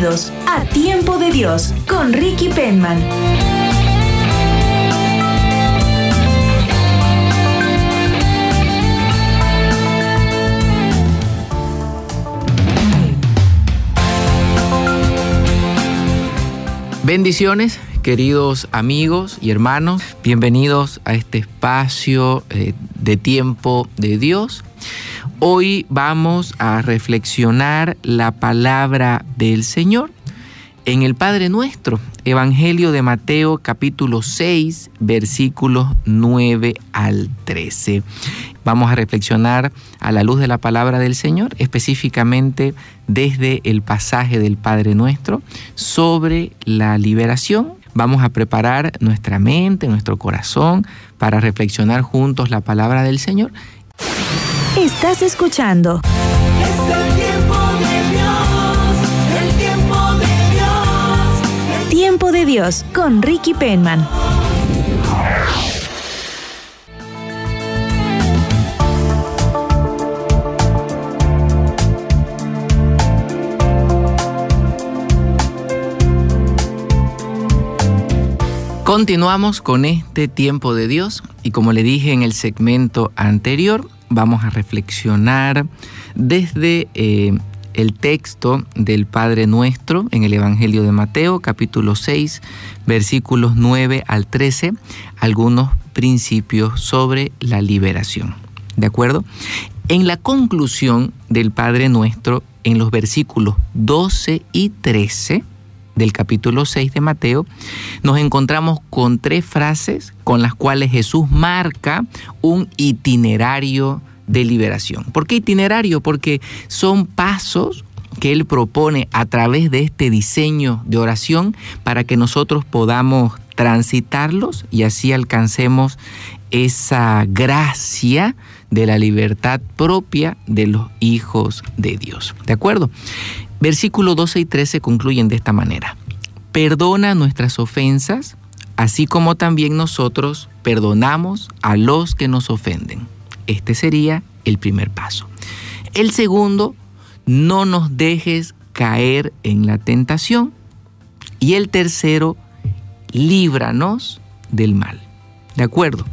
A Tiempo de Dios con Ricky Penman. Bendiciones, queridos amigos y hermanos. Bienvenidos a este espacio eh, de tiempo de Dios. Hoy vamos a reflexionar la palabra del Señor en el Padre Nuestro, Evangelio de Mateo capítulo 6, versículos 9 al 13. Vamos a reflexionar a la luz de la palabra del Señor, específicamente desde el pasaje del Padre Nuestro sobre la liberación. Vamos a preparar nuestra mente, nuestro corazón para reflexionar juntos la palabra del Señor. Estás escuchando. Es el tiempo de Dios, el tiempo de Dios. Tiempo de Dios con Ricky Penman. Continuamos con este tiempo de Dios y como le dije en el segmento anterior, vamos a reflexionar desde eh, el texto del Padre Nuestro en el Evangelio de Mateo, capítulo 6, versículos 9 al 13, algunos principios sobre la liberación. ¿De acuerdo? En la conclusión del Padre Nuestro, en los versículos 12 y 13, del capítulo 6 de Mateo, nos encontramos con tres frases con las cuales Jesús marca un itinerario de liberación. ¿Por qué itinerario? Porque son pasos que Él propone a través de este diseño de oración para que nosotros podamos transitarlos y así alcancemos esa gracia de la libertad propia de los hijos de Dios. ¿De acuerdo? Versículos 12 y 13 concluyen de esta manera. Perdona nuestras ofensas, así como también nosotros perdonamos a los que nos ofenden. Este sería el primer paso. El segundo, no nos dejes caer en la tentación. Y el tercero, líbranos del mal. ¿De acuerdo?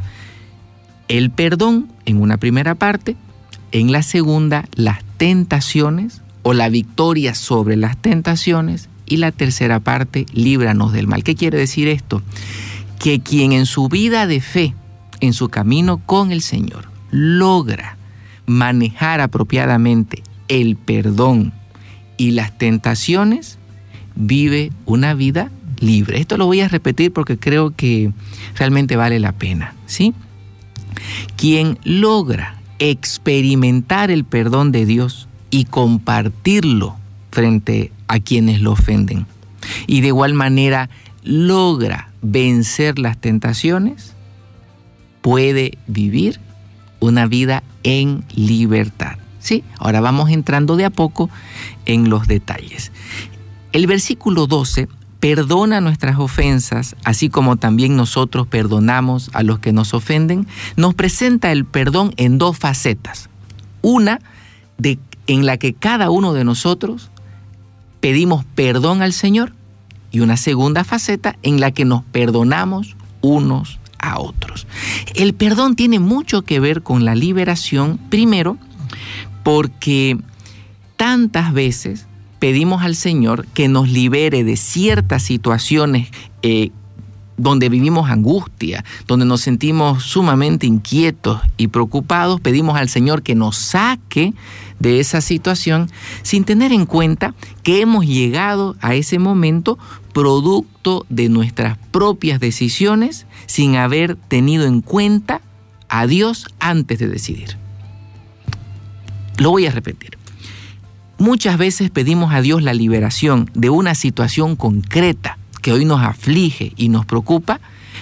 El perdón en una primera parte, en la segunda, las tentaciones o la victoria sobre las tentaciones y la tercera parte, líbranos del mal. ¿Qué quiere decir esto? Que quien en su vida de fe, en su camino con el Señor, logra manejar apropiadamente el perdón y las tentaciones, vive una vida libre. Esto lo voy a repetir porque creo que realmente vale la pena, ¿sí? Quien logra experimentar el perdón de Dios y compartirlo frente a quienes lo ofenden. Y de igual manera logra vencer las tentaciones, puede vivir una vida en libertad. ¿Sí? Ahora vamos entrando de a poco en los detalles. El versículo 12 perdona nuestras ofensas, así como también nosotros perdonamos a los que nos ofenden, nos presenta el perdón en dos facetas. Una de en la que cada uno de nosotros pedimos perdón al Señor y una segunda faceta en la que nos perdonamos unos a otros. El perdón tiene mucho que ver con la liberación, primero, porque tantas veces pedimos al Señor que nos libere de ciertas situaciones eh, donde vivimos angustia, donde nos sentimos sumamente inquietos y preocupados, pedimos al Señor que nos saque de esa situación sin tener en cuenta que hemos llegado a ese momento producto de nuestras propias decisiones sin haber tenido en cuenta a Dios antes de decidir. Lo voy a repetir. Muchas veces pedimos a Dios la liberación de una situación concreta que hoy nos aflige y nos preocupa,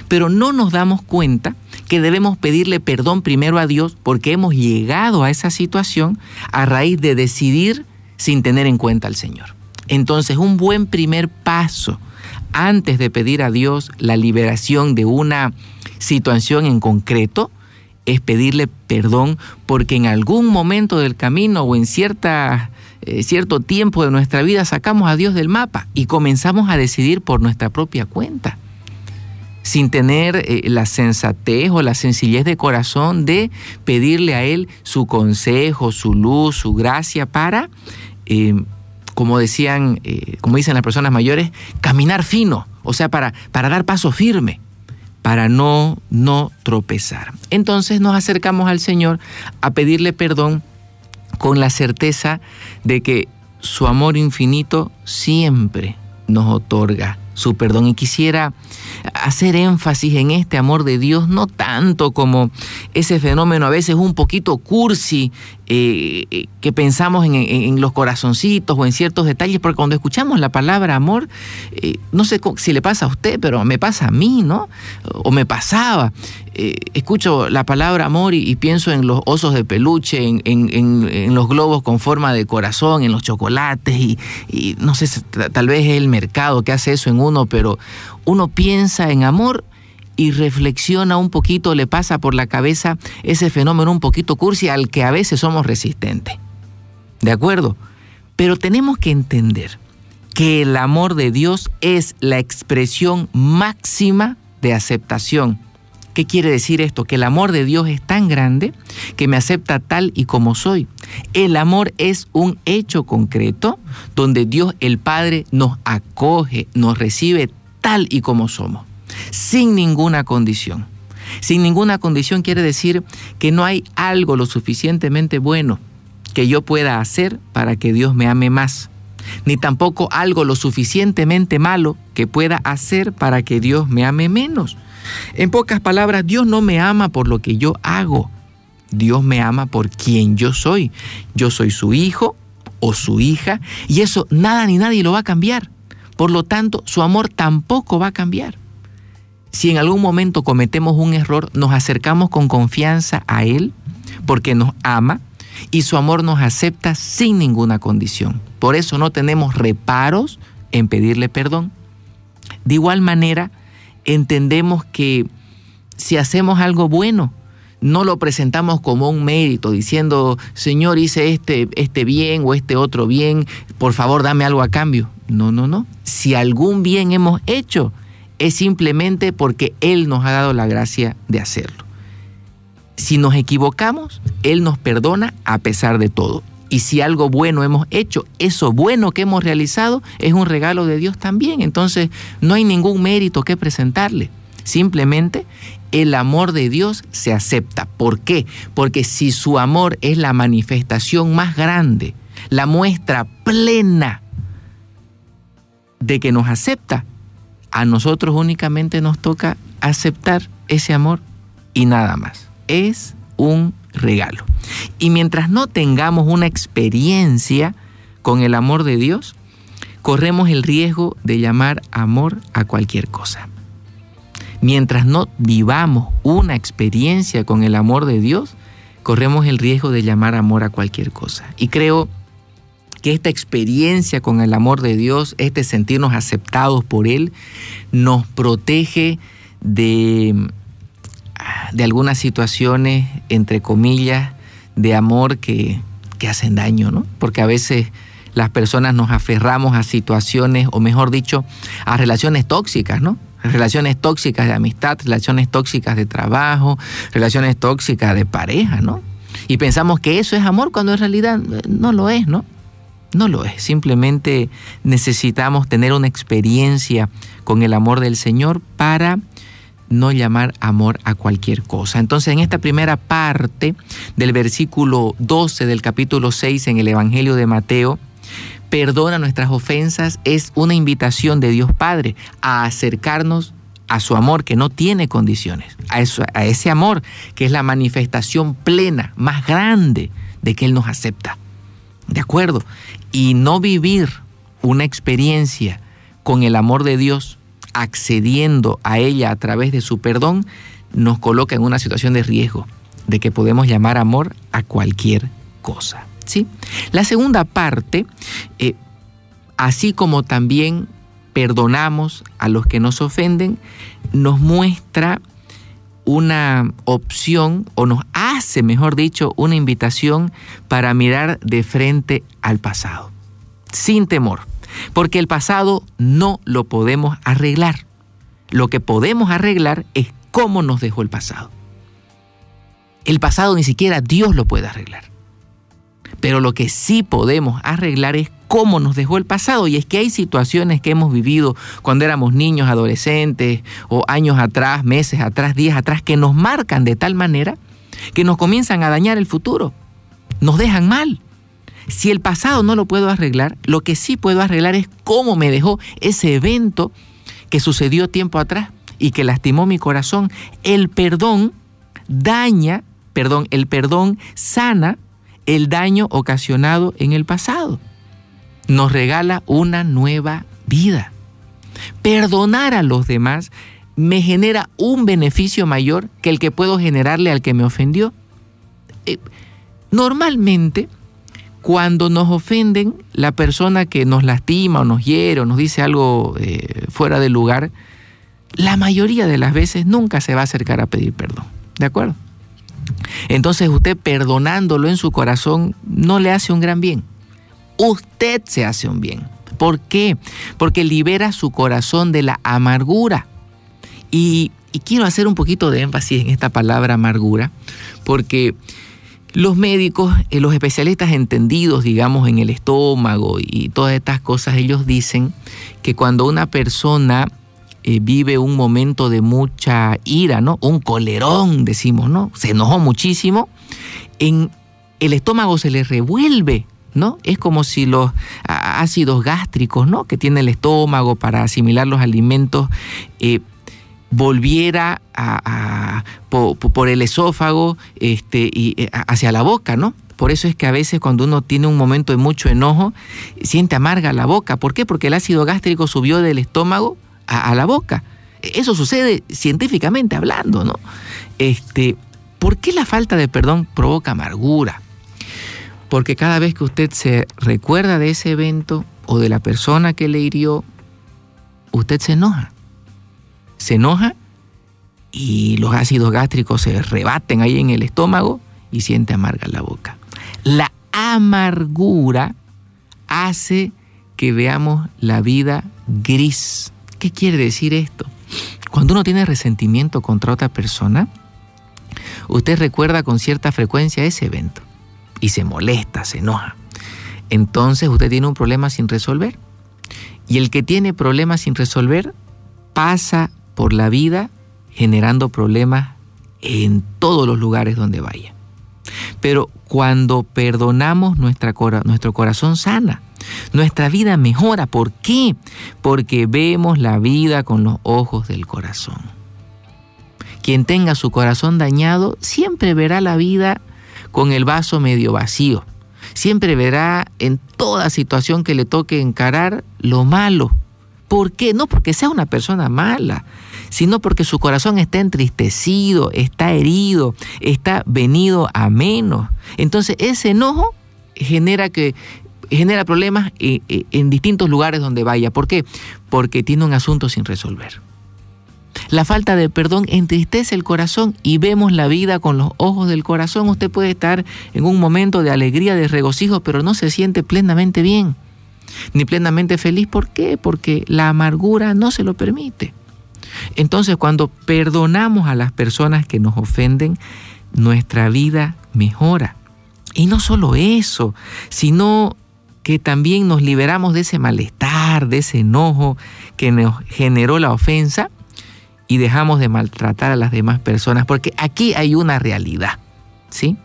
pero no nos damos cuenta que debemos pedirle perdón primero a Dios porque hemos llegado a esa situación a raíz de decidir sin tener en cuenta al Señor. Entonces, un buen primer paso antes de pedir a Dios la liberación de una situación en concreto es pedirle perdón porque en algún momento del camino o en cierta, eh, cierto tiempo de nuestra vida sacamos a Dios del mapa y comenzamos a decidir por nuestra propia cuenta sin tener eh, la sensatez o la sencillez de corazón de pedirle a Él su consejo, su luz, su gracia para, eh, como decían, eh, como dicen las personas mayores, caminar fino, o sea, para, para dar paso firme, para no, no tropezar. Entonces nos acercamos al Señor a pedirle perdón con la certeza de que su amor infinito siempre nos otorga su perdón. Y quisiera hacer énfasis en este amor de Dios, no tanto como ese fenómeno a veces un poquito cursi eh, eh, que pensamos en, en- los corazoncitos o en ciertos detalles, porque cuando escuchamos la palabra amor, eh, no sé si le pasa a usted, pero me pasa a mí, ¿no? O me pasaba. Eh, escucho la palabra amor y, pienso en los osos de peluche, en, en- los globos con forma de corazón, en los chocolates y, y no sé, tal vez es el mercado que hace eso en uno, pero uno piensa en amor y reflexiona un poquito, le pasa por la cabeza ese fenómeno un poquito cursi al que a veces somos resistentes. ¿De acuerdo? Pero tenemos que entender que el amor de Dios es la expresión máxima de aceptación. ¿Qué quiere decir esto? Que el amor de Dios es tan grande que me acepta tal y como soy. El amor es un hecho concreto donde Dios el Padre nos acoge, nos recibe tal y como somos, sin ninguna condición. Sin ninguna condición quiere decir que no hay algo lo suficientemente bueno que yo pueda hacer para que Dios me ame más, ni tampoco algo lo suficientemente malo que pueda hacer para que Dios me ame menos. En pocas palabras, Dios no me ama por lo que yo hago. Dios me ama por quien yo soy. Yo soy su hijo o su hija y eso nada ni nadie lo va a cambiar. Por lo tanto, su amor tampoco va a cambiar. Si en algún momento cometemos un error, nos acercamos con confianza a Él porque nos ama y su amor nos acepta sin ninguna condición. Por eso no tenemos reparos en pedirle perdón. De igual manera, entendemos que si hacemos algo bueno, no lo presentamos como un mérito, diciendo, Señor, hice este, este bien o este otro bien, por favor dame algo a cambio. No, no, no. Si algún bien hemos hecho, es simplemente porque Él nos ha dado la gracia de hacerlo. Si nos equivocamos, Él nos perdona a pesar de todo. Y si algo bueno hemos hecho, eso bueno que hemos realizado es un regalo de Dios también. Entonces no hay ningún mérito que presentarle. Simplemente el amor de Dios se acepta. ¿Por qué? Porque si su amor es la manifestación más grande, la muestra plena de que nos acepta, a nosotros únicamente nos toca aceptar ese amor y nada más. Es un regalo. Y mientras no tengamos una experiencia con el amor de Dios, corremos el riesgo de llamar amor a cualquier cosa. Mientras no vivamos una experiencia con el amor de Dios, corremos el riesgo de llamar amor a cualquier cosa. Y creo que esta experiencia con el amor de Dios, este sentirnos aceptados por Él, nos protege de, de algunas situaciones, entre comillas, de amor que, que hacen daño, ¿no? Porque a veces las personas nos aferramos a situaciones, o mejor dicho, a relaciones tóxicas, ¿no? Relaciones tóxicas de amistad, relaciones tóxicas de trabajo, relaciones tóxicas de pareja, ¿no? Y pensamos que eso es amor cuando en realidad eh, no lo es, ¿no? No lo es. Simplemente necesitamos tener una experiencia con el amor del Señor para no llamar amor a cualquier cosa. Entonces, en esta primera parte del versículo 12 del capítulo 6 en el Evangelio de Mateo, perdona nuestras ofensas es una invitación de Dios Padre a acercarnos a su amor que no tiene condiciones, a, eso, a ese amor que es la manifestación plena, más grande de que Él nos acepta. ¿De acuerdo? y no vivir una experiencia con el amor de Dios, accediendo a ella a través de su perdón, nos coloca en una situación de riesgo, de que podemos llamar amor a cualquier cosa. ¿sí? La segunda parte, eh, así como también perdonamos a los que nos ofenden, nos muestra una opción o nos hace, mejor dicho, una invitación para mirar de frente al pasado, sin temor, porque el pasado no lo podemos arreglar. Lo que podemos arreglar es cómo nos dejó el pasado. El pasado ni siquiera Dios lo puede arreglar. Pero lo que sí podemos arreglar es cómo nos dejó el pasado. Y es que hay situaciones que hemos vivido cuando éramos niños, adolescentes, o años atrás, meses atrás, días atrás, que nos marcan de tal manera que nos comienzan a dañar el futuro. Nos dejan mal. Si el pasado no lo puedo arreglar, lo que sí puedo arreglar es cómo me dejó ese evento que sucedió tiempo atrás y que lastimó mi corazón. El perdón daña, perdón, el perdón sana el daño ocasionado en el pasado. Nos regala una nueva vida. Perdonar a los demás me genera un beneficio mayor que el que puedo generarle al que me ofendió. Eh, normalmente, cuando nos ofenden, la persona que nos lastima o nos hiere o nos dice algo eh, fuera de lugar, la mayoría de las veces nunca se va a acercar a pedir perdón. ¿De acuerdo? Entonces usted perdonándolo en su corazón no le hace un gran bien. Usted se hace un bien. ¿Por qué? Porque libera su corazón de la amargura. Y, y quiero hacer un poquito de énfasis en esta palabra amargura, porque los médicos, eh, los especialistas entendidos, digamos, en el estómago y todas estas cosas, ellos dicen que cuando una persona eh, vive un momento de mucha ira, ¿no? Un colerón, decimos, ¿no? Se enojó muchísimo. En el estómago se le revuelve, ¿no? Es como si los ácidos gástricos, ¿no? Que tiene el estómago para asimilar los alimentos, eh, volviera por el esófago este, eh, hacia la boca, ¿no? Por eso es que a veces cuando uno tiene un momento de mucho enojo, siente amarga la boca. ¿Por qué? Porque el ácido gástrico subió del estómago a, a la boca. Eso sucede científicamente hablando, ¿no? Este, ¿Por qué la falta de perdón provoca amargura? Porque cada vez que usted se recuerda de ese evento o de la persona que le hirió, usted se enoja. Se enoja y los ácidos gástricos se rebaten ahí en el estómago y siente amarga la boca. La amargura hace que veamos la vida gris. ¿Qué quiere decir esto? Cuando uno tiene resentimiento contra otra persona, usted recuerda con cierta frecuencia ese evento y se molesta, se enoja. Entonces usted tiene un problema sin resolver. Y el que tiene problemas sin resolver pasa por la vida generando problemas en todos los lugares donde vaya. Pero cuando perdonamos, nuestro corazón sana, nuestra vida mejora. ¿Por qué? Porque vemos la vida con los ojos del corazón. Quien tenga su corazón dañado siempre verá la vida con el vaso medio vacío. Siempre verá en toda situación que le toque encarar lo malo. ¿Por qué? No porque sea una persona mala, sino porque su corazón está entristecido, está herido, está venido a menos. Entonces ese enojo genera que genera problemas eh, eh, en distintos lugares donde vaya. ¿Por qué? Porque tiene un asunto sin resolver. La falta de perdón entristece el corazón y vemos la vida con los ojos del corazón. Usted puede estar en un momento de alegría, de regocijo, pero no se siente plenamente bien, ni plenamente feliz. ¿Por qué? Porque la amargura no se lo permite. Entonces, cuando perdonamos a las personas que nos ofenden, nuestra vida mejora. Y no solo eso, sino que también nos liberamos de ese malestar, de ese enojo que nos generó la ofensa y dejamos de maltratar a las demás personas, porque aquí hay una realidad, ¿sí?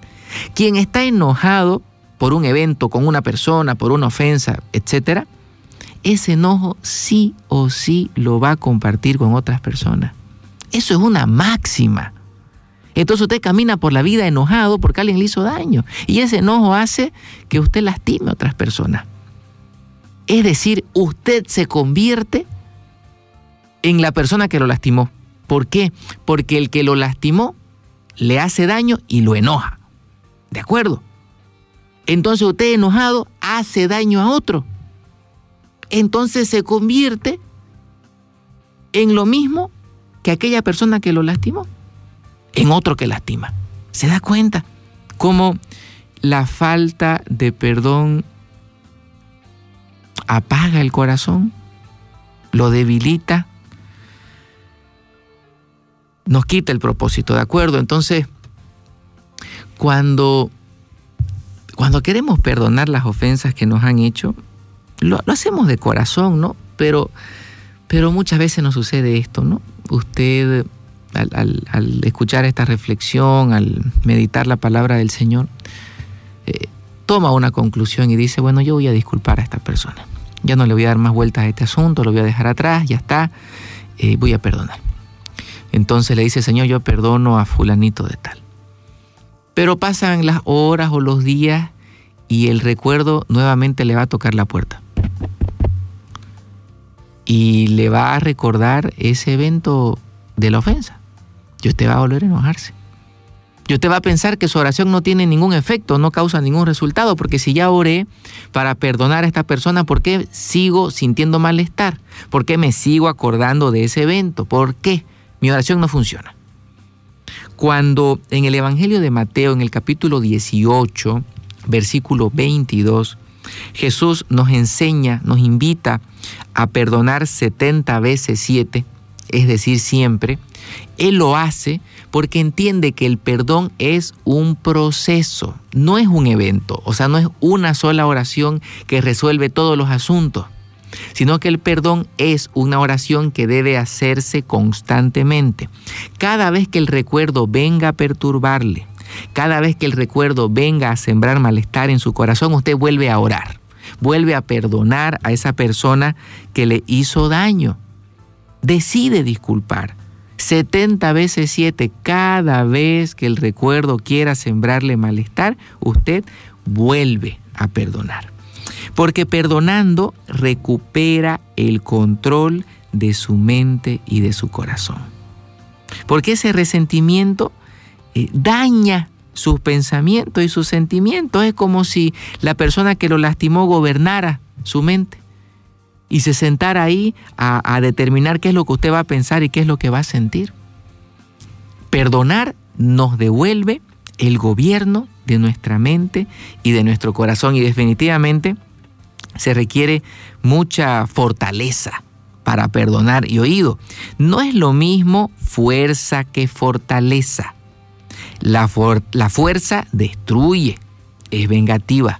Quien está enojado por un evento, con una persona, por una ofensa, etcétera, ese enojo sí o sí lo va a compartir con otras personas. Eso es una máxima. Entonces usted camina por la vida enojado porque alguien le hizo daño. Y ese enojo hace que usted lastime a otras personas. Es decir, usted se convierte en la persona que lo lastimó. ¿Por qué? Porque el que lo lastimó le hace daño y lo enoja. ¿De acuerdo? Entonces usted enojado hace daño a otro. Entonces se convierte en lo mismo que aquella persona que lo lastimó, en otro que lastima. ¿Se da cuenta cómo la falta de perdón apaga el corazón, lo debilita, nos quita el propósito, ¿de acuerdo? Entonces, cuando, cuando queremos perdonar las ofensas que nos han hecho, lo, hacemos de corazón, ¿no? Pero, pero muchas veces nos sucede esto, ¿no? Usted al, escuchar esta reflexión, al meditar la palabra del Señor, eh, toma una conclusión y dice, bueno, yo voy a disculpar a esta persona. Ya no le voy a dar más vueltas a este asunto, lo voy a dejar atrás, ya está, eh, voy a perdonar. Entonces le dice, Señor, yo perdono a fulanito de tal. Pero pasan las horas o los días y el recuerdo nuevamente le va a tocar la puerta. Y le va a recordar ese evento de la ofensa. Y usted va a volver a enojarse. Y usted va a pensar que su oración no tiene ningún efecto, no causa ningún resultado, porque si ya oré para perdonar a esta persona, ¿por qué sigo sintiendo malestar? ¿Por qué me sigo acordando de ese evento? ¿Por qué? Mi oración no funciona. Cuando en el Evangelio de Mateo, en el capítulo 18, versículo 22, Jesús nos enseña, nos invita a perdonar 70 veces 7, es decir, siempre, Él lo hace porque entiende que el perdón es un proceso, no es un evento, o sea, no es una sola oración que resuelve todos los asuntos, sino que el perdón es una oración que debe hacerse constantemente. Cada vez que el recuerdo venga a perturbarle, cada vez que el recuerdo venga a sembrar malestar en su corazón, usted vuelve a orar, vuelve a perdonar a esa persona que le hizo daño. Decide disculpar. 70 veces 7, cada vez que el recuerdo quiera sembrarle malestar, usted vuelve a perdonar. Porque perdonando recupera el control de su mente y de su corazón. Porque ese resentimiento eh, daña sus pensamientos y sus sentimientos. Es como si la persona que lo lastimó gobernara su mente y se sentara ahí a, a, determinar qué es lo que usted va a pensar y qué es lo que va a sentir. Perdonar nos devuelve el gobierno de nuestra mente y de nuestro corazón y definitivamente se requiere mucha fortaleza para perdonar y oído. No es lo mismo fuerza que fortaleza. La, for la fuerza destruye, es vengativa,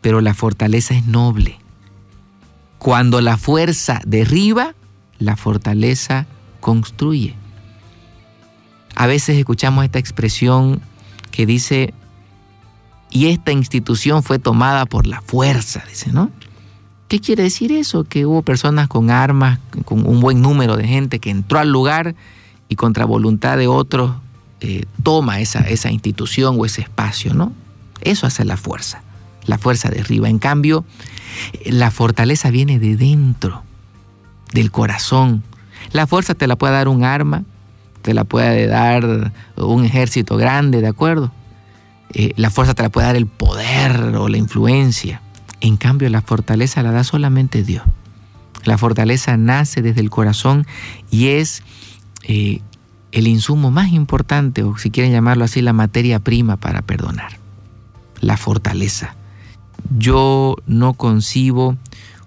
pero la fortaleza es noble. Cuando la fuerza derriba, la fortaleza construye. A veces escuchamos esta expresión que dice, y esta institución fue tomada por la fuerza, dice, ¿no? ¿Qué quiere decir eso? Que hubo personas con armas, con un buen número de gente que entró al lugar y contra voluntad de otros eh, toma esa, esa institución o ese espacio, ¿no? Eso hace la fuerza. La fuerza derriba. En cambio, la fortaleza viene de dentro, del corazón. La fuerza te la puede dar un arma, te la puede dar un ejército grande, ¿de acuerdo? Eh, la fuerza te la puede dar el poder o la influencia. En cambio, la fortaleza la da solamente Dios. La fortaleza nace desde el corazón y es eh, el insumo más importante, o si quieren llamarlo así, la materia prima para perdonar. La fortaleza. Yo no concibo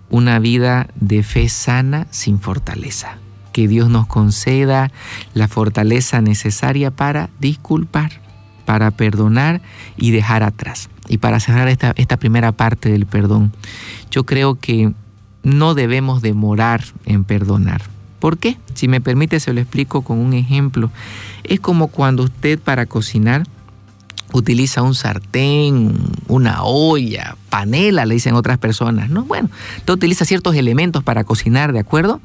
una vida de fe sana sin fortaleza. Que Dios nos conceda la fortaleza necesaria para disculpar, para perdonar y dejar atrás. Y para cerrar esta, esta primera parte del perdón, yo creo que no debemos demorar en perdonar. ¿Por qué? Si me permite, se lo explico con un ejemplo. Es como cuando usted para cocinar utiliza un sartén, una olla, panela, le dicen otras personas, ¿no? Bueno, usted utiliza ciertos elementos para cocinar, ¿de acuerdo?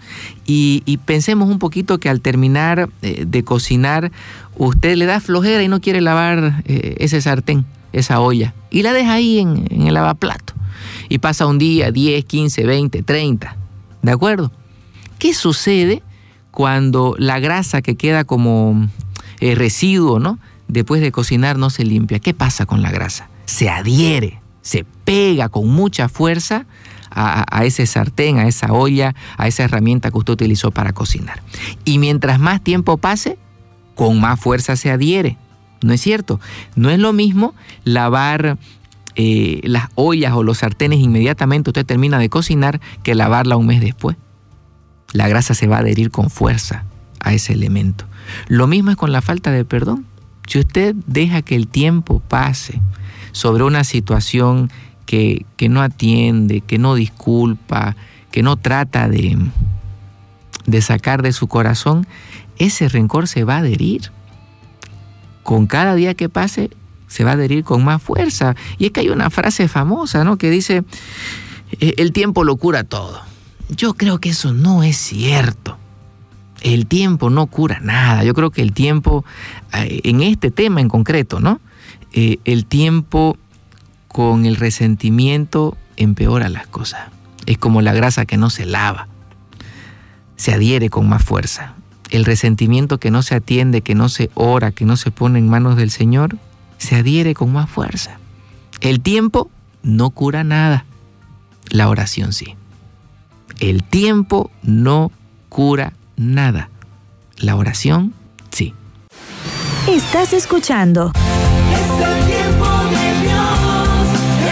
Y, pensemos un poquito que al terminar eh, de cocinar, usted le da flojera y no quiere lavar eh, ese sartén, esa olla, y la deja ahí en, en el lavaplato. Y pasa un día, 10, 15, 20, 30. ¿De acuerdo? ¿Qué sucede cuando la grasa que queda como eh, residuo, ¿no? Después de cocinar no se limpia. ¿Qué pasa con la grasa? Se adhiere, se pega con mucha fuerza a, ese sartén, a esa olla, a esa herramienta que usted utilizó para cocinar. Y mientras más tiempo pase, con más fuerza se adhiere. ¿No es cierto? No es lo mismo lavar eh, las ollas o los sartenes inmediatamente usted termina de cocinar que lavarla un mes después. La grasa se va a adherir con fuerza a ese elemento. Lo mismo es con la falta de perdón. Si usted deja que el tiempo pase sobre una situación que, que no atiende, que no disculpa, que no trata de, de sacar de su corazón, ese rencor se va a adherir. Con cada día que pase, se va a adherir con más fuerza. Y es que hay una frase famosa, ¿no? Que dice, el tiempo lo cura todo. Yo creo que eso no es cierto. El tiempo no cura nada. Yo creo que el tiempo, en este tema en concreto, ¿no? Eh, el tiempo con el resentimiento empeora las cosas. Es como la grasa que no se lava. Se adhiere con más fuerza. El resentimiento que no se atiende, que no se ora, que no se pone en manos del Señor, se adhiere con más fuerza. El tiempo no cura nada. La oración sí. El tiempo no cura nada. La oración sí. Estás escuchando. Es el tiempo de Dios,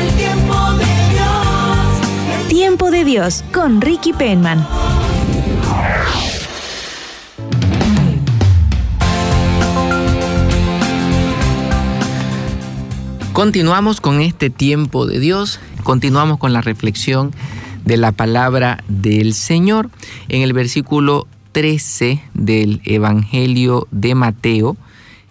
el tiempo de Dios. el Tiempo de Dios con Ricky Penman. Continuamos con este tiempo de Dios, continuamos con la reflexión de la palabra del Señor en el versículo 13 del Evangelio de Mateo,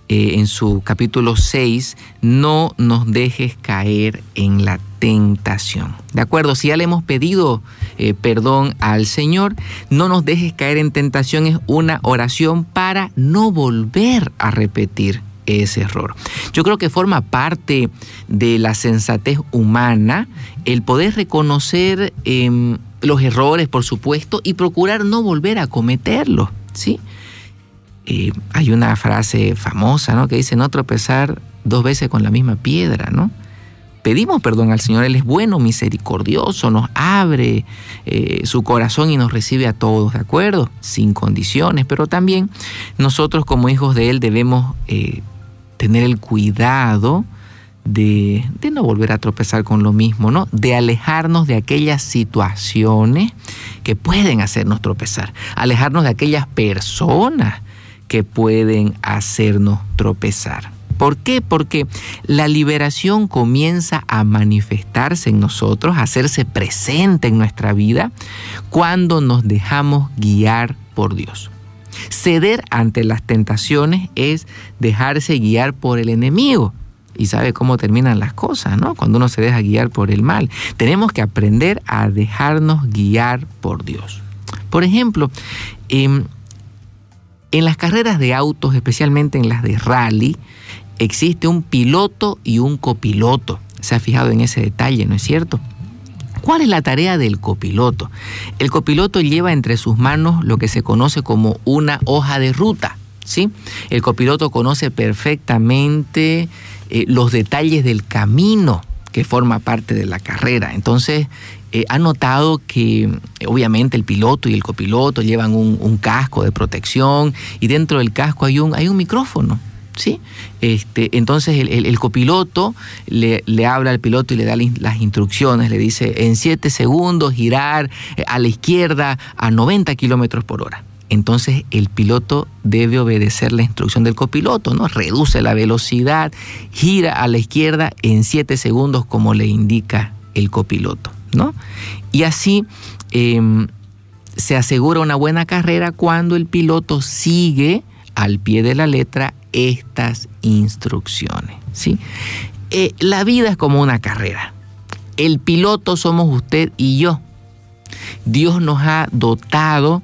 eh, en su capítulo 6, no nos dejes caer en la tentación. ¿De acuerdo? Si ya le hemos pedido eh, perdón al Señor, no nos dejes caer en tentación es una oración para no volver a repetir ese error. Yo creo que forma parte de la sensatez humana el poder reconocer eh, los errores, por supuesto, y procurar no volver a cometerlos, ¿sí? Eh, hay una frase famosa, ¿no? Que dice no tropezar dos veces con la misma piedra, ¿no? Pedimos perdón al Señor, Él es bueno, misericordioso, nos abre eh, su corazón y nos recibe a todos, ¿de acuerdo? Sin condiciones, pero también nosotros como hijos de Él debemos eh, tener el cuidado de, no volver a tropezar con lo mismo, ¿no? De alejarnos de aquellas situaciones que pueden hacernos tropezar, alejarnos de aquellas personas que pueden hacernos tropezar. ¿Por qué? Porque la liberación comienza a manifestarse en nosotros, a hacerse presente en nuestra vida, cuando nos dejamos guiar por Dios. Ceder ante las tentaciones es dejarse guiar por el enemigo. Y sabe cómo terminan las cosas, ¿no? Cuando uno se deja guiar por el mal. Tenemos que aprender a dejarnos guiar por Dios. Por ejemplo, eh, en las carreras de autos, especialmente en las de rally, existe un piloto y un copiloto. Se ha fijado en ese detalle, ¿no es cierto? ¿Cuál es la tarea del copiloto? El copiloto lleva entre sus manos lo que se conoce como una hoja de ruta. ¿Sí? El copiloto conoce perfectamente eh, los detalles del camino que forma parte de la carrera. Entonces, eh, ha notado que obviamente el piloto y el copiloto llevan un, casco de protección y dentro del casco hay un, hay un micrófono. ¿Sí? Este, entonces el, copiloto le, le, habla al piloto y le da las instrucciones, le dice en 7 segundos girar eh, a la izquierda a 90 kilómetros por hora. Entonces el piloto debe obedecer la instrucción del copiloto, ¿no? Reduce la velocidad, gira a la izquierda en 7 segundos como le indica el copiloto. ¿no? Y así eh, se asegura una buena carrera cuando el piloto sigue al pie de la letra estas instrucciones, ¿sí? Eh, la vida es como una carrera. El piloto somos usted y yo. Dios nos ha dotado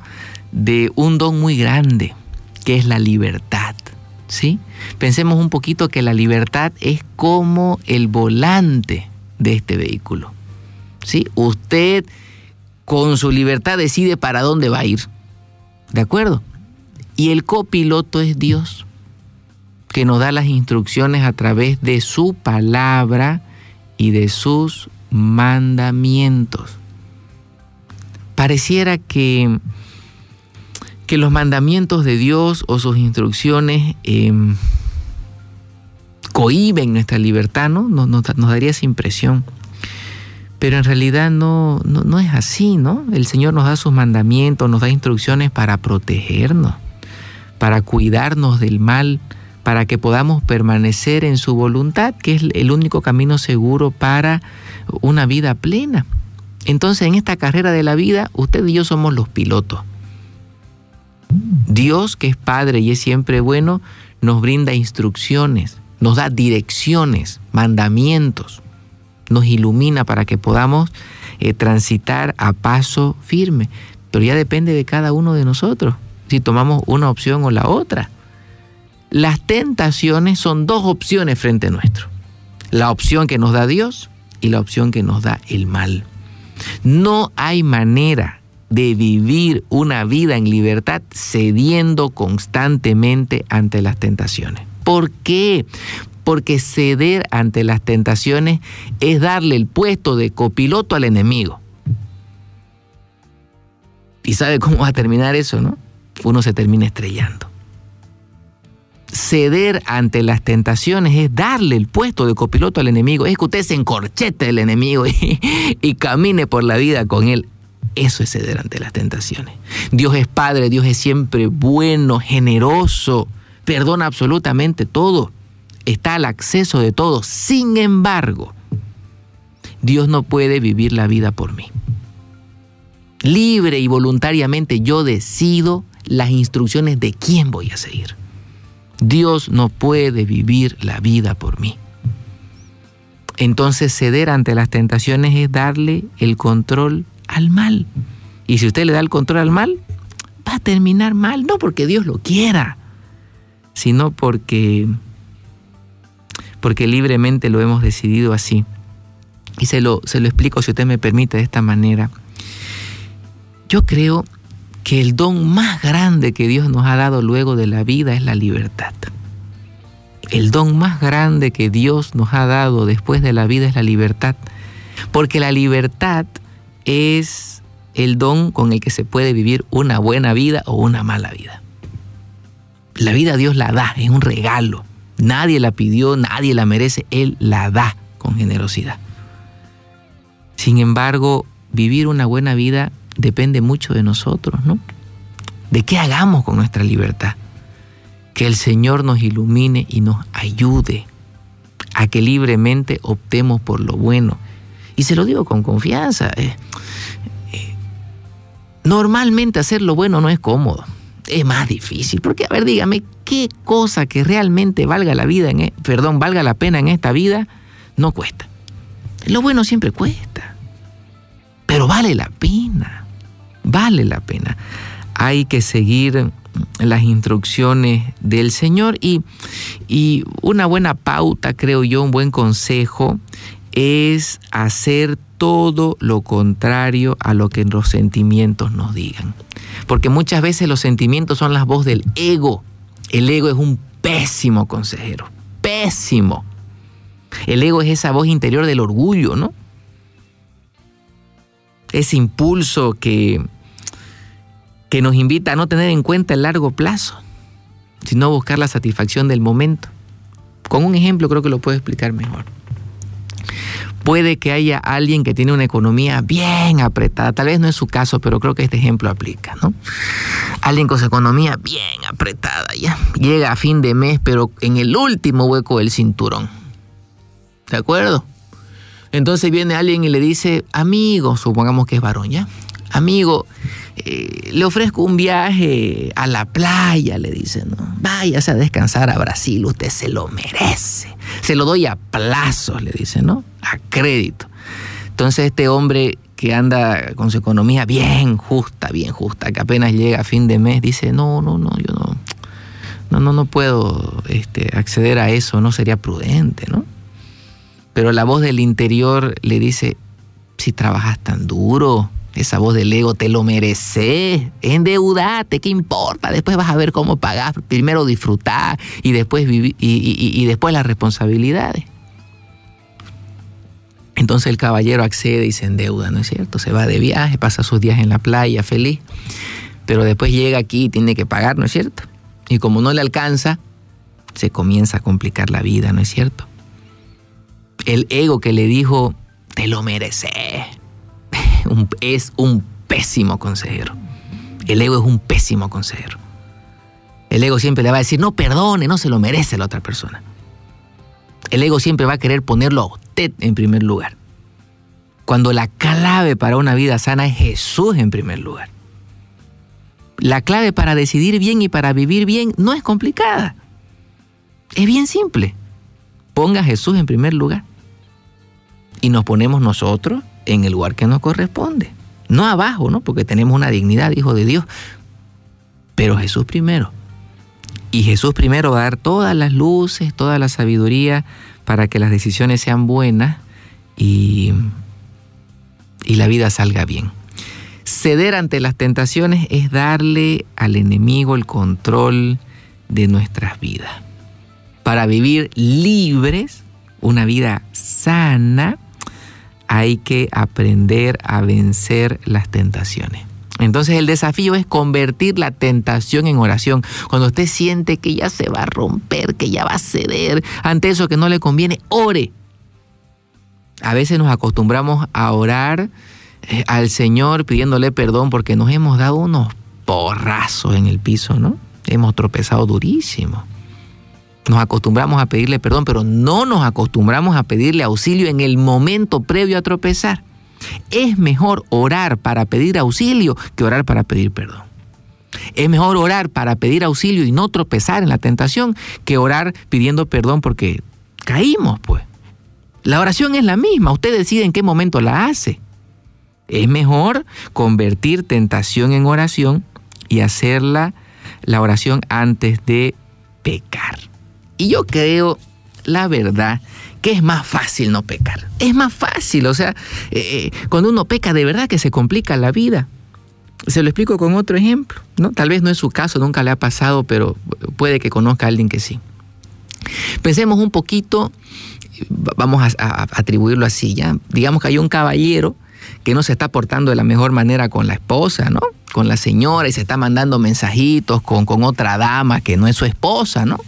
de un don muy grande, que es la libertad. ¿sí? Pensemos un poquito que la libertad es como el volante de este vehículo. ¿sí? Usted con su libertad decide para dónde va a ir. ¿De acuerdo? Y el copiloto es Dios, que nos da las instrucciones a través de su palabra y de sus mandamientos. Pareciera que, que los mandamientos de Dios o sus instrucciones eh, cohiben nuestra libertad, ¿no? Nos, nos, nos, daría esa impresión. Pero en realidad no, no, no es así, ¿no? El Señor nos da sus mandamientos, nos da instrucciones para protegernos, para cuidarnos del mal, para que podamos permanecer en su voluntad, que es el único camino seguro para una vida plena. Entonces, en esta carrera de la vida, usted y yo somos los pilotos. Dios, que es Padre y es siempre bueno, nos brinda instrucciones, nos da direcciones, mandamientos, nos ilumina para que podamos eh, transitar a paso firme. Pero ya depende de cada uno de nosotros, si tomamos una opción o la otra. Las tentaciones son dos opciones frente a nuestro. La opción que nos da Dios y la opción que nos da el mal. No hay manera de vivir una vida en libertad cediendo constantemente ante las tentaciones. ¿Por qué? Porque ceder ante las tentaciones es darle el puesto de copiloto al enemigo. ¿Y sabe cómo va a terminar eso, no? Uno se termina estrellando. Ceder ante las tentaciones es darle el puesto de copiloto al enemigo. Es que usted se encorchete del enemigo y, y camine por la vida con él. Eso es ceder ante las tentaciones. Dios es Padre, Dios es siempre bueno, generoso, perdona absolutamente todo, está al acceso de todo. Sin embargo, Dios no puede vivir la vida por mí. Libre y voluntariamente yo decido las instrucciones de quién voy a seguir. Dios no puede vivir la vida por mí. Entonces ceder ante las tentaciones es darle el control al mal. Y si usted le da el control al mal, va a terminar mal, no porque Dios lo quiera, sino porque porque libremente lo hemos decidido así. Y se lo, se lo explico, si usted me permite, de esta manera. Yo creo que el don más grande que Dios nos ha dado luego de la vida es la libertad. El don más grande que Dios nos ha dado después de la vida es la libertad. Porque la libertad es el don con el que se puede vivir una buena vida o una mala vida. La vida Dios la da, es un regalo. Nadie la pidió, nadie la merece, Él la da con generosidad. Sin embargo, vivir una buena vida depende mucho de nosotros, ¿no? De qué hagamos con nuestra libertad. Que el Señor nos ilumine y nos ayude a que libremente optemos por lo bueno. Y se lo digo con confianza. Eh, eh, normalmente hacer lo bueno no es cómodo es más difícil. Porque, a ver, dígame, ¿qué cosa que realmente valga la vida, en, e, perdón, valga la pena en esta vida, no cuesta? Lo bueno siempre cuesta. Pero vale la pena. Vale la pena. Hay que seguir las instrucciones del Señor y, y una buena pauta, creo yo, un buen consejo es hacer todo lo contrario a lo que los sentimientos nos digan. Porque muchas veces los sentimientos son las voz del ego. El ego es un pésimo consejero. Pésimo. El ego es esa voz interior del orgullo, ¿no? Ese impulso que, que nos invita a no tener en cuenta el largo plazo, sino buscar la satisfacción del momento. Con un ejemplo creo que lo puedo explicar mejor. Puede que haya alguien que tiene una economía bien apretada, tal vez no es su caso, pero creo que este ejemplo aplica, ¿no? Alguien con su economía bien apretada ya, llega a fin de mes, pero en el último hueco del cinturón. ¿De acuerdo? Entonces viene alguien y le dice, amigo, supongamos que es varón, ¿ya? Amigo, eh, le ofrezco un viaje a la playa, le dice, ¿no? Váyase a descansar a Brasil, usted se lo merece. Se lo doy a plazos, le dice, ¿no? A crédito. Entonces este hombre que anda con su economía bien justa, bien justa, que apenas llega a fin de mes, dice, no, no, no, yo no, no, no, no puedo este, acceder a eso, no sería prudente, ¿no? Pero la voz del interior le dice, si trabajas tan duro, esa voz del ego, te lo mereces, endeudate, ¿qué importa? Después vas a ver cómo pagar, primero disfrutar y después, vivir, y, después las responsabilidades. Entonces el caballero accede y se endeuda, ¿no es cierto? Se va de viaje, pasa sus días en la playa feliz, pero después llega aquí y tiene que pagar, ¿no es cierto? Y como no le alcanza, se comienza a complicar la vida, ¿no es cierto? El ego que le dijo, te lo mereces, es un pésimo consejero. El ego es un pésimo consejero. El ego siempre le va a decir, no perdone, no se lo merece la otra persona. El ego siempre va a querer ponerlo a usted en primer lugar. Cuando la clave para una vida sana es Jesús en primer lugar. La clave para decidir bien y para vivir bien no es complicada. Es bien simple. Ponga a Jesús en primer lugar. Y nos ponemos nosotros en el lugar que nos corresponde. No abajo, ¿no? Porque tenemos una dignidad, hijo de Dios. Pero Jesús primero. Y Jesús primero va a dar todas las luces, toda la sabiduría para que las decisiones sean buenas y, y la vida salga bien. Ceder ante las tentaciones es darle al enemigo el control de nuestras vidas. Para vivir libres, una vida sana, hay que aprender a vencer las tentaciones. Entonces el desafío es convertir la tentación en oración. Cuando usted siente que ya se va a romper, que ya va a ceder ante eso que no le conviene, ore. A veces nos acostumbramos a orar eh, al Señor pidiéndole perdón porque nos hemos dado unos porrazos en el piso, ¿no? Hemos tropezado durísimo. Nos acostumbramos a pedirle perdón, pero no nos acostumbramos a pedirle auxilio en el momento previo a tropezar. Es mejor orar para pedir auxilio que orar para pedir perdón. Es mejor orar para pedir auxilio y no tropezar en la tentación que orar pidiendo perdón porque caímos, pues. La oración es la misma, usted decide en qué momento la hace. Es mejor convertir tentación en oración y hacerla la oración antes de pecar. Y yo creo, la verdad, que es más fácil no pecar. Es más fácil, o sea, eh, cuando uno peca de verdad que se complica la vida. Se lo explico con otro ejemplo, ¿no? Tal vez no es su caso, nunca le ha pasado, pero puede que conozca a alguien que sí. Pensemos un poquito, vamos a, a atribuirlo así, ¿ya? Digamos que hay un caballero que no se está portando de la mejor manera con la esposa, ¿no? Con la señora y se está mandando mensajitos con, con otra dama que no es su esposa, ¿no?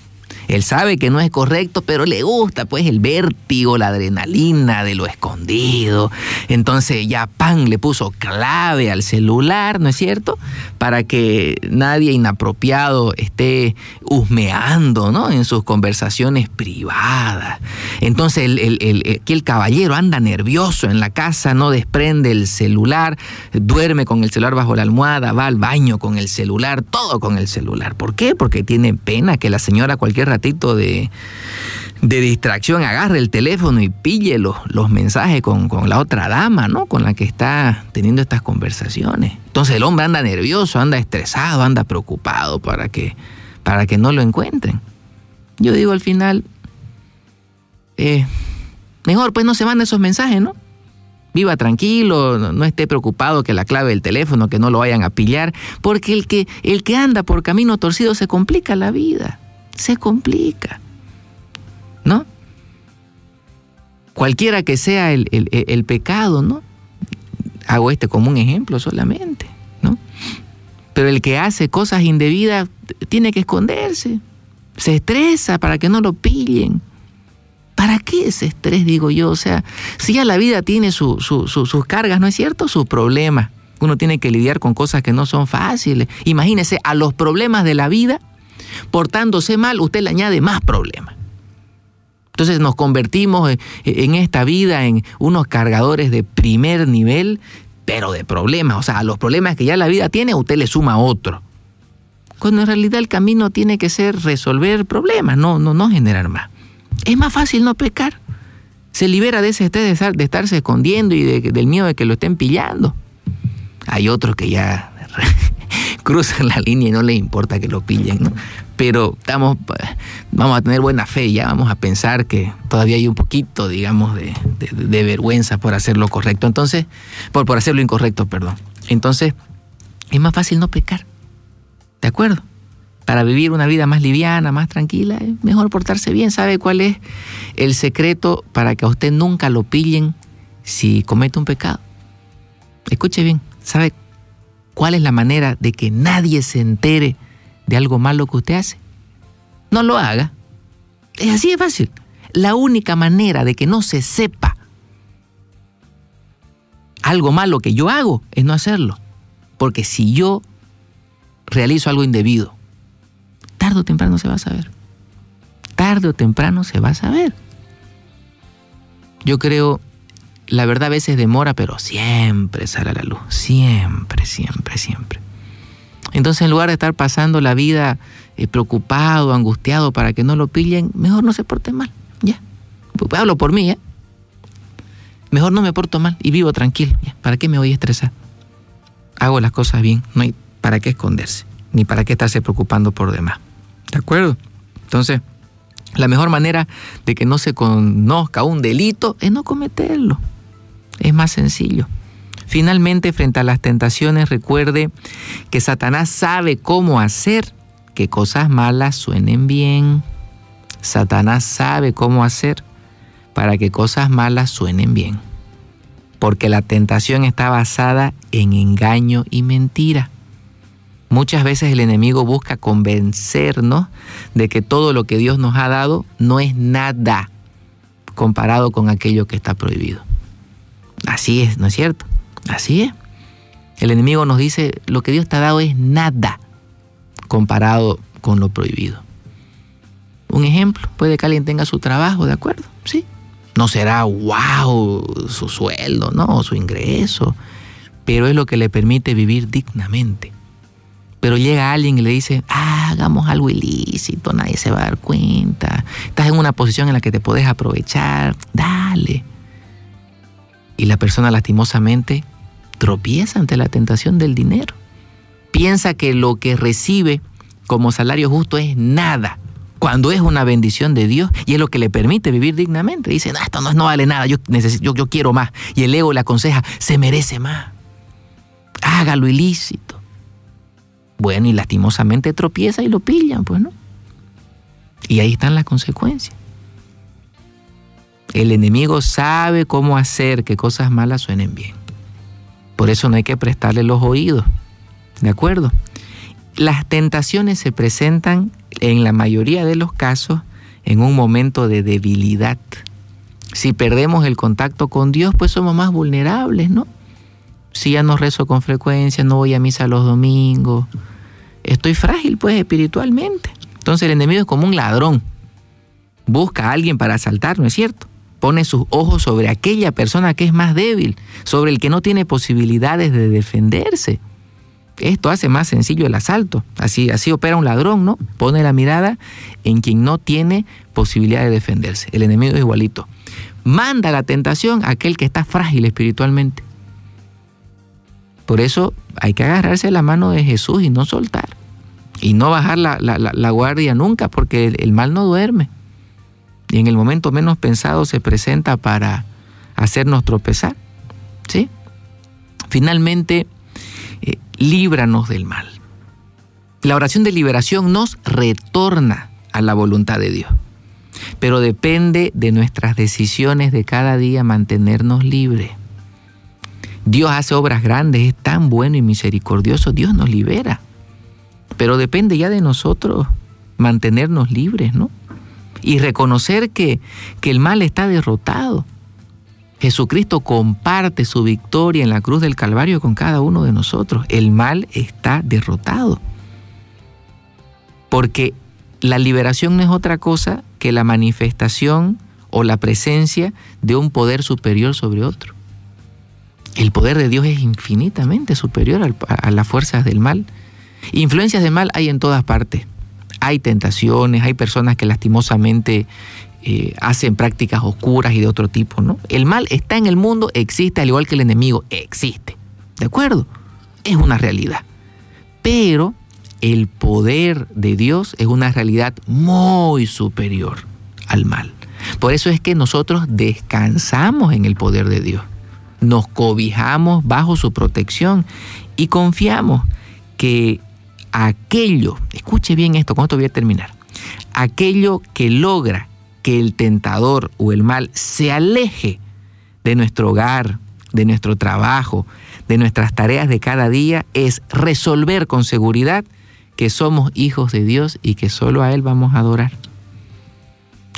Él sabe que no es correcto, pero le gusta pues el vértigo, la adrenalina de lo escondido. Entonces ya Pan le puso clave al celular, ¿no es cierto? Para que nadie inapropiado esté husmeando, ¿no? En sus conversaciones privadas. Entonces el, el, el, el caballero anda nervioso en la casa, no desprende el celular, duerme con el celular bajo la almohada, va al baño con el celular, todo con el celular. ¿Por qué? Porque tiene pena que la señora cualquier ratito de, de distracción, agarre el teléfono y pille los, los mensajes con, con, la otra dama, ¿no? Con la que está teniendo estas conversaciones. Entonces el hombre anda nervioso, anda estresado, anda preocupado para que, para que no lo encuentren. Yo digo al final, eh, mejor pues no se mande esos mensajes, ¿no? Viva tranquilo, no, no, esté preocupado que la clave del teléfono, que no lo vayan a pillar, porque el que, el que anda por camino torcido se complica la vida se complica. ¿No? Cualquiera que sea el, el, pecado, ¿no? Hago este como un ejemplo solamente, ¿no? Pero el que hace cosas indebidas tiene que esconderse. Se estresa para que no lo pillen. ¿Para qué ese estrés, digo yo? O sea, si ya la vida tiene su, su, su, sus cargas, ¿no es cierto? Sus problemas. Uno tiene que lidiar con cosas que no son fáciles. Imagínese, a los problemas de la vida portándose mal, usted le añade más problemas. Entonces nos convertimos en esta vida en unos cargadores de primer nivel, pero de problemas. O sea, a los problemas que ya la vida tiene, usted le suma otro. Cuando en realidad el camino tiene que ser resolver problemas, no, no, no generar más. Es más fácil no pecar. Se libera de ese estrés de, estarse escondiendo y de, del miedo de que lo estén pillando. Hay otros que ya cruzan la línea y no les importa que lo pillen, ¿no? Pero estamos, vamos a tener buena fe, ya vamos a pensar que todavía hay un poquito, digamos, de, de- vergüenza por hacer lo correcto. Entonces, por, por hacer lo incorrecto, perdón. Entonces, es más fácil no pecar. ¿De acuerdo? Para vivir una vida más liviana, más tranquila, es mejor portarse bien. ¿Sabe cuál es el secreto para que a usted nunca lo pillen si comete un pecado? Escuche bien, ¿sabe cuál es la manera de que nadie se entere de algo malo que usted hace? No lo haga. Es así de fácil. La única manera de que no se sepa algo malo que yo hago es no hacerlo. Porque si yo realizo algo indebido, tarde o temprano se va a saber. Tarde o temprano se va a saber. Yo creo, la verdad a veces demora, pero siempre sale a la luz. Siempre, siempre, siempre. Entonces en lugar de estar pasando la vida eh, preocupado, angustiado para que no lo pillen, mejor no se porte mal. Ya. Pues hablo por mí, ¿eh? Mejor no me porto mal y vivo tranquilo. ya. ¿Para qué me voy a estresar? Hago las cosas bien. No hay para qué esconderse, ni para qué estarse preocupando por demás. ¿De acuerdo? Entonces, la mejor manera de que no se conozca un delito es no cometerlo. Es más sencillo. Finalmente, frente a las tentaciones, recuerde que Satanás sabe cómo hacer que cosas malas suenen bien. Satanás sabe cómo hacer para que cosas malas suenen bien. Porque la tentación está basada en engaño y mentira. Muchas veces el enemigo busca convencernos de que todo lo que Dios nos ha dado no es nada comparado con aquello que está prohibido. Así es, ¿no es cierto? Así es. El enemigo nos dice, lo que Dios te ha dado es nada comparado con lo prohibido. Un ejemplo, puede que alguien tenga su trabajo, ¿de acuerdo? Sí. No será wow su sueldo, no, su ingreso, pero es lo que le permite vivir dignamente. Pero llega alguien y le dice, hagamos algo ilícito, nadie se va a dar cuenta. Estás en una posición en la que te puedes aprovechar, dale. Y la persona lastimosamente tropieza ante la tentación del dinero. Piensa que lo que recibe como salario justo es nada, cuando es una bendición de Dios y es lo que le permite vivir dignamente. Dice, no, esto no, no vale nada, yo, necesito, yo, yo quiero más. Y el ego le aconseja, se merece más. Hágalo ilícito. Bueno, y lastimosamente tropieza y lo pillan, pues no. Y ahí están las consecuencias. El enemigo sabe cómo hacer que cosas malas suenen bien. Por eso no hay que prestarle los oídos. ¿De acuerdo? Las tentaciones se presentan en la mayoría de los casos en un momento de debilidad. Si perdemos el contacto con Dios, pues somos más vulnerables, ¿no? Si ya no rezo con frecuencia, no voy a misa los domingos, estoy frágil pues espiritualmente. Entonces el enemigo es como un ladrón. Busca a alguien para asaltar, ¿no es cierto? Pone sus ojos sobre aquella persona que es más débil, sobre el que no tiene posibilidades de defenderse. Esto hace más sencillo el asalto. Así, así opera un ladrón, ¿no? Pone la mirada en quien no tiene posibilidad de defenderse. El enemigo es igualito. Manda la tentación a aquel que está frágil espiritualmente. Por eso hay que agarrarse la mano de Jesús y no soltar. Y no bajar la, guardia nunca, porque el mal no duerme. Y en el momento menos pensado se presenta para hacernos tropezar. ¿Sí? Finalmente, eh, líbranos del mal. La oración de liberación nos retorna a la voluntad de Dios, pero depende de nuestras decisiones de cada día mantenernos libres. Dios hace obras grandes, es tan bueno y misericordioso, Dios nos libera, pero depende ya de nosotros mantenernos libres, ¿no? Y reconocer que, que el mal está derrotado. Jesucristo comparte su victoria en la cruz del Calvario con cada uno de nosotros. El mal está derrotado. Porque la liberación no es otra cosa que la manifestación o la presencia de un poder superior sobre otro. El poder de Dios es infinitamente superior a las fuerzas del mal. Influencias del mal hay en todas partes. Hay tentaciones, hay personas que lastimosamente eh, hacen prácticas oscuras y de otro tipo, ¿no? El mal está en el mundo, existe, al igual que el enemigo, existe. ¿De acuerdo? Es una realidad. Pero el poder de Dios es una realidad muy superior al mal. Por eso es que nosotros descansamos en el poder de Dios. Nos cobijamos bajo su protección y confiamos que aquello, escuche bien esto, con esto voy a terminar, aquello que logra que el tentador o el mal se aleje de nuestro hogar, de nuestro trabajo, de nuestras tareas de cada día, es resolver con seguridad que somos hijos de Dios y que solo a Él vamos a adorar.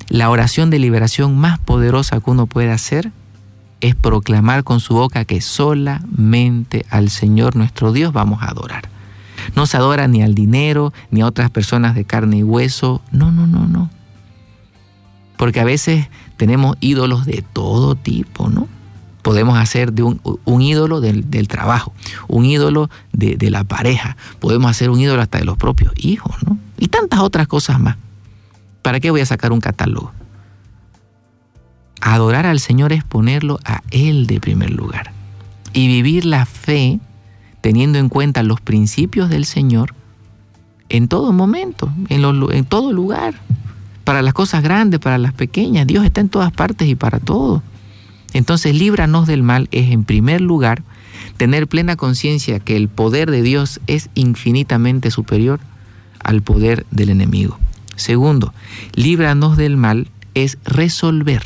La oración de liberación más poderosa que uno puede hacer es proclamar con su boca que solamente al Señor nuestro Dios vamos a adorar. No se adora ni al dinero, ni a otras personas de carne y hueso. No, no, no, no. Porque a veces tenemos ídolos de todo tipo, ¿no? Podemos hacer de un, ídolo del, trabajo, un ídolo de, de la pareja, podemos hacer un ídolo hasta de los propios hijos, ¿no? Y tantas otras cosas más. ¿Para qué voy a sacar un catálogo? Adorar al Señor es ponerlo a Él de primer lugar. Y vivir la fe teniendo en cuenta los principios del Señor en todo momento, en, todo lugar. Para las cosas grandes, para las pequeñas. Dios está en todas partes y para todo. Entonces, líbranos del mal es en primer lugar tener plena conciencia que el poder de Dios es infinitamente superior al poder del enemigo. Segundo, líbranos del mal es resolver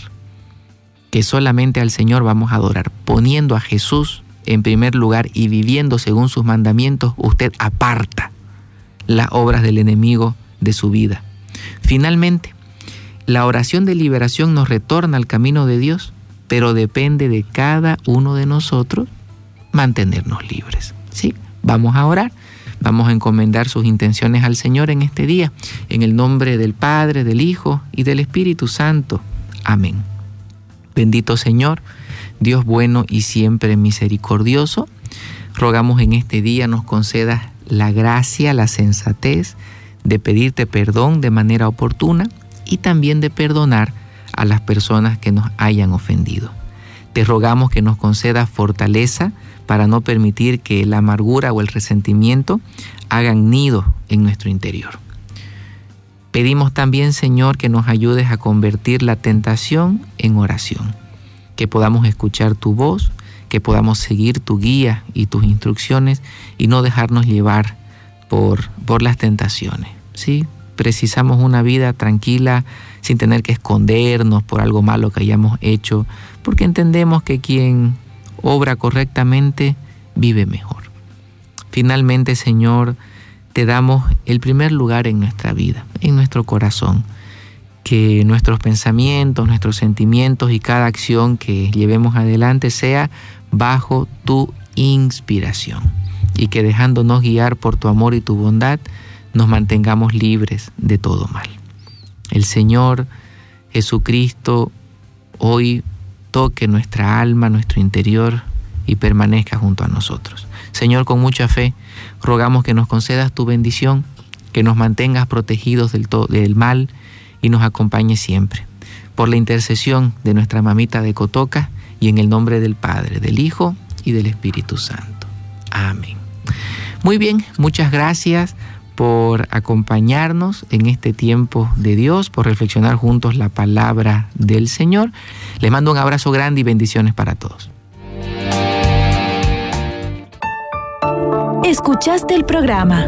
que solamente al Señor vamos a adorar, poniendo a Jesús en primer lugar y viviendo según sus mandamientos, usted aparta las obras del enemigo de su vida. Finalmente, la oración de liberación nos retorna al camino de Dios, pero depende de cada uno de nosotros mantenernos libres. ¿sí? Vamos a orar. Vamos a encomendar sus intenciones al Señor en este día, en el nombre del Padre, del Hijo y del Espíritu Santo. Amén. Bendito Señor, Dios bueno y siempre misericordioso, rogamos en este día nos concedas la gracia, la sensatez de pedirte perdón de manera oportuna y también de perdonar a las personas que nos hayan ofendido. Te rogamos que nos concedas fortaleza para no permitir que la amargura o el resentimiento hagan nido en nuestro interior. Pedimos también, Señor, que nos ayudes a convertir la tentación en oración, que podamos escuchar tu voz, que podamos seguir tu guía y tus instrucciones y no dejarnos llevar por, por las tentaciones. ¿sí? Precisamos una vida tranquila sin tener que escondernos por algo malo que hayamos hecho, porque entendemos que quien obra correctamente, vive mejor. Finalmente, Señor, te damos el primer lugar en nuestra vida, en nuestro corazón. Que nuestros pensamientos, nuestros sentimientos y cada acción que llevemos adelante sea bajo tu inspiración. Y que dejándonos guiar por tu amor y tu bondad, nos mantengamos libres de todo mal. El Señor Jesucristo hoy toque nuestra alma, nuestro interior y permanezca junto a nosotros. Señor, con mucha fe, rogamos que nos concedas tu bendición, que nos mantengas protegidos del, del mal y nos acompañe siempre. Por la intercesión de nuestra mamita de Cotoca y en el nombre del Padre, del Hijo y del Espíritu Santo. Amén. Muy bien, muchas gracias por acompañarnos en este tiempo de Dios, por reflexionar juntos la palabra del Señor. Les mando un abrazo grande y bendiciones para todos. Escuchaste el programa